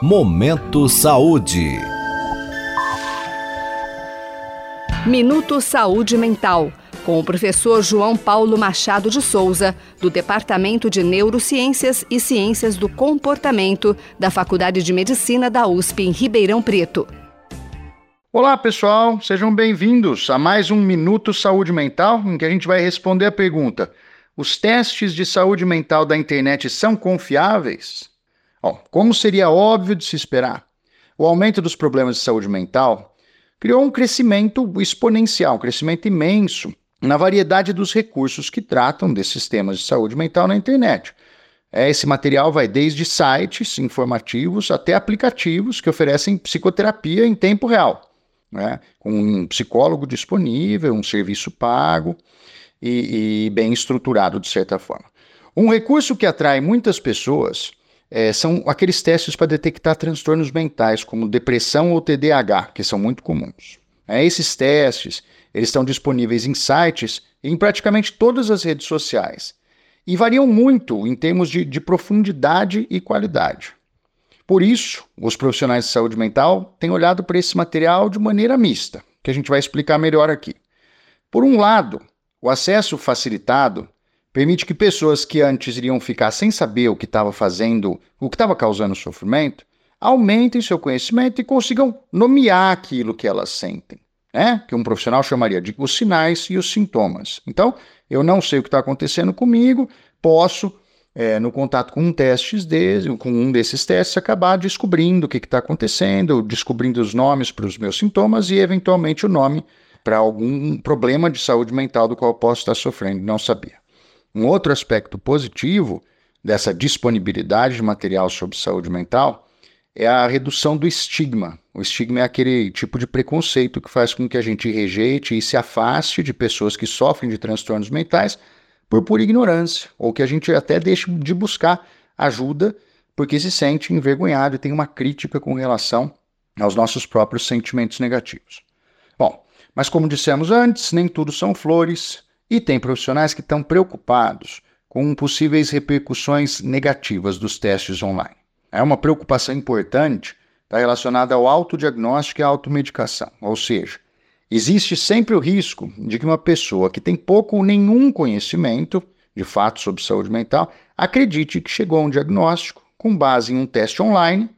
Momento Saúde. Minuto Saúde Mental, com o professor João Paulo Machado de Souza, do Departamento de Neurociências e Ciências do Comportamento da Faculdade de Medicina da USP em Ribeirão Preto. Olá, pessoal, sejam bem-vindos a mais um Minuto Saúde Mental, em que a gente vai responder a pergunta: os testes de saúde mental da internet são confiáveis? Bom, como seria óbvio de se esperar, o aumento dos problemas de saúde mental criou um crescimento exponencial, um crescimento imenso na variedade dos recursos que tratam desses temas de saúde mental na internet. É, esse material vai desde sites informativos até aplicativos que oferecem psicoterapia em tempo real, né? com um psicólogo disponível, um serviço pago e, e bem estruturado de certa forma. Um recurso que atrai muitas pessoas é, são aqueles testes para detectar transtornos mentais, como depressão ou TDAH, que são muito comuns. É, esses testes eles estão disponíveis em sites em praticamente todas as redes sociais e variam muito em termos de, de profundidade e qualidade. Por isso, os profissionais de saúde mental têm olhado para esse material de maneira mista, que a gente vai explicar melhor aqui. Por um lado, o acesso facilitado permite que pessoas que antes iriam ficar sem saber o que estava fazendo, o que estava causando sofrimento, aumentem seu conhecimento e consigam nomear aquilo que elas sentem, né? Que um profissional chamaria de os sinais e os sintomas. Então, eu não sei o que está acontecendo comigo, posso, é, no contato com um teste desse, com um desses testes, acabar descobrindo o que está acontecendo, descobrindo os nomes para os meus sintomas e, eventualmente, o nome para algum problema de saúde mental do qual eu posso estar sofrendo, não sabia. Um outro aspecto positivo dessa disponibilidade de material sobre saúde mental é a redução do estigma. O estigma é aquele tipo de preconceito que faz com que a gente rejeite e se afaste de pessoas que sofrem de transtornos mentais por pura ignorância, ou que a gente até deixe de buscar ajuda porque se sente envergonhado e tem uma crítica com relação aos nossos próprios sentimentos negativos. Bom, mas como dissemos antes, nem tudo são flores e tem profissionais que estão preocupados com possíveis repercussões negativas dos testes online. É uma preocupação importante está relacionada ao autodiagnóstico e à automedicação, ou seja, existe sempre o risco de que uma pessoa que tem pouco ou nenhum conhecimento, de fato, sobre saúde mental, acredite que chegou a um diagnóstico com base em um teste online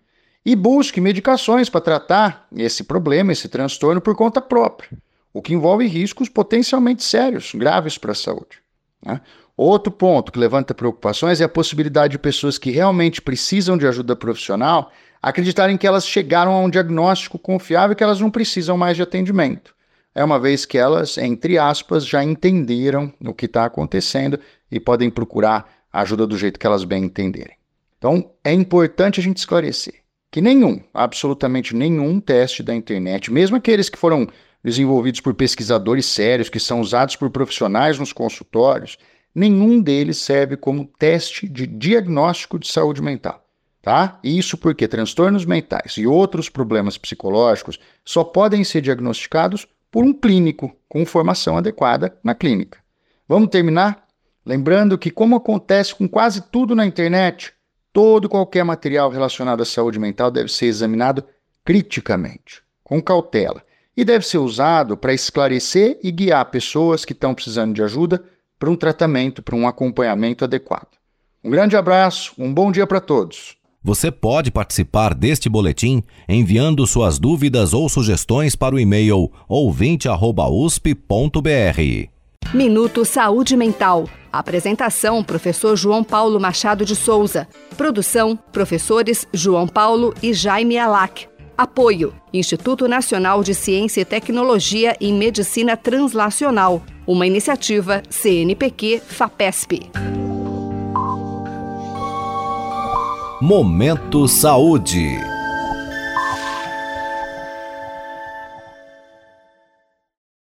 e busque medicações para tratar esse problema, esse transtorno por conta própria o que envolve riscos potencialmente sérios, graves para a saúde. Né? Outro ponto que levanta preocupações é a possibilidade de pessoas que realmente precisam de ajuda profissional acreditarem que elas chegaram a um diagnóstico confiável e que elas não precisam mais de atendimento. É uma vez que elas, entre aspas, já entenderam o que está acontecendo e podem procurar ajuda do jeito que elas bem entenderem. Então, é importante a gente esclarecer que nenhum, absolutamente nenhum teste da internet, mesmo aqueles que foram desenvolvidos por pesquisadores sérios que são usados por profissionais nos consultórios, nenhum deles serve como teste de diagnóstico de saúde mental. Tá? Isso porque transtornos mentais e outros problemas psicológicos só podem ser diagnosticados por um clínico com formação adequada na clínica. Vamos terminar? Lembrando que, como acontece com quase tudo na internet, todo qualquer material relacionado à saúde mental deve ser examinado criticamente, com cautela, e deve ser usado para esclarecer e guiar pessoas que estão precisando de ajuda para um tratamento, para um acompanhamento adequado. Um grande abraço, um bom dia para todos. Você pode participar deste boletim enviando suas dúvidas ou sugestões para o e-mail ouvinte@usp.br. Minuto Saúde Mental. Apresentação: Professor João Paulo Machado de Souza. Produção: Professores João Paulo e Jaime Alac. Apoio: Instituto Nacional de Ciência e Tecnologia em Medicina Translacional, uma iniciativa CNPq-FAPESP. Momento Saúde.